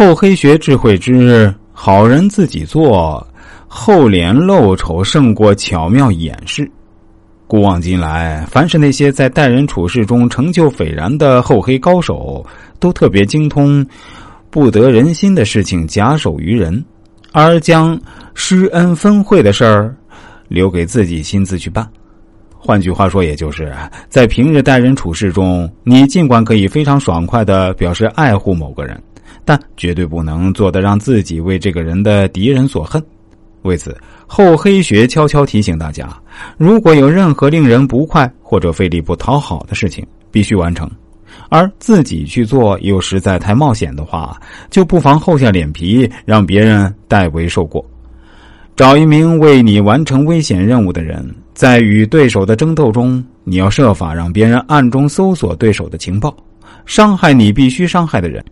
厚黑学智慧之好人自己做，厚脸露丑胜过巧妙掩饰。古往今来，凡是那些在待人处事中成就斐然的厚黑高手，都特别精通不得人心的事情假手于人，而将施恩分惠的事儿留给自己亲自去办。换句话说，也就是在平日待人处事中，你尽管可以非常爽快的表示爱护某个人。但绝对不能做的让自己为这个人的敌人所恨。为此，厚黑学悄悄提醒大家：如果有任何令人不快或者费力不讨好的事情必须完成，而自己去做又实在太冒险的话，就不妨厚下脸皮，让别人代为受过。找一名为你完成危险任务的人，在与对手的争斗中，你要设法让别人暗中搜索对手的情报，伤害你必须伤害的人。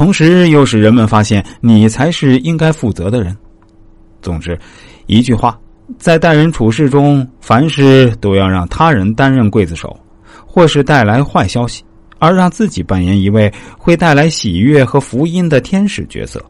同时，又使人们发现你才是应该负责的人。总之，一句话，在待人处事中，凡事都要让他人担任刽子手，或是带来坏消息，而让自己扮演一位会带来喜悦和福音的天使角色。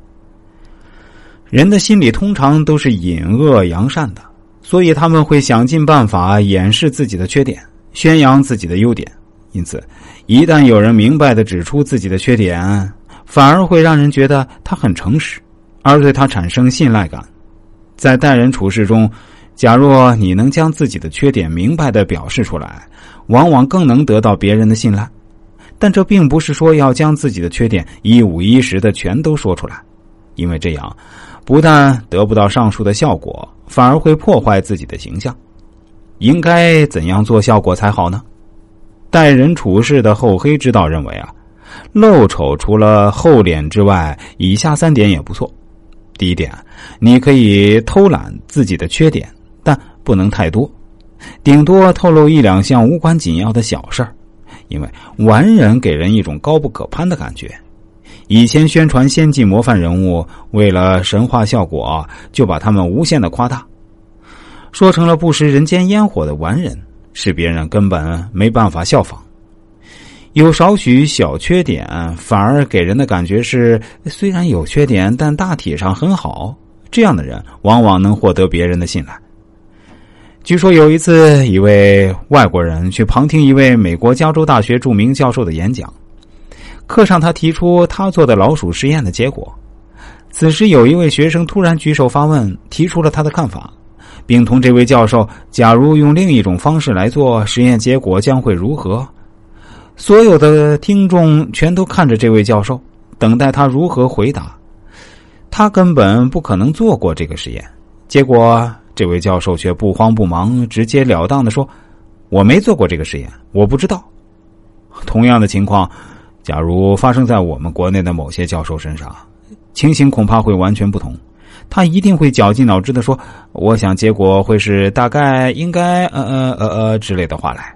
人的心里通常都是隐恶扬善的，所以他们会想尽办法掩饰自己的缺点，宣扬自己的优点。因此，一旦有人明白的指出自己的缺点，反而会让人觉得他很诚实，而对他产生信赖感。在待人处事中，假若你能将自己的缺点明白的表示出来，往往更能得到别人的信赖。但这并不是说要将自己的缺点一五一十的全都说出来，因为这样不但得不到上述的效果，反而会破坏自己的形象。应该怎样做效果才好呢？待人处事的厚黑之道认为啊。露丑除了厚脸之外，以下三点也不错。第一点，你可以偷懒自己的缺点，但不能太多，顶多透露一两项无关紧要的小事儿。因为完人给人一种高不可攀的感觉。以前宣传先进模范人物，为了神话效果，就把他们无限的夸大，说成了不食人间烟火的完人，使别人根本没办法效仿。有少许小缺点，反而给人的感觉是虽然有缺点，但大体上很好。这样的人往往能获得别人的信赖。据说有一次，一位外国人去旁听一位美国加州大学著名教授的演讲，课上他提出他做的老鼠实验的结果。此时有一位学生突然举手发问，提出了他的看法，并同这位教授：假如用另一种方式来做实验，结果将会如何？所有的听众全都看着这位教授，等待他如何回答。他根本不可能做过这个实验。结果，这位教授却不慌不忙、直截了当的说：“我没做过这个实验，我不知道。”同样的情况，假如发生在我们国内的某些教授身上，情形恐怕会完全不同。他一定会绞尽脑汁的说：“我想结果会是大概、应该、呃呃呃呃之类的话来。”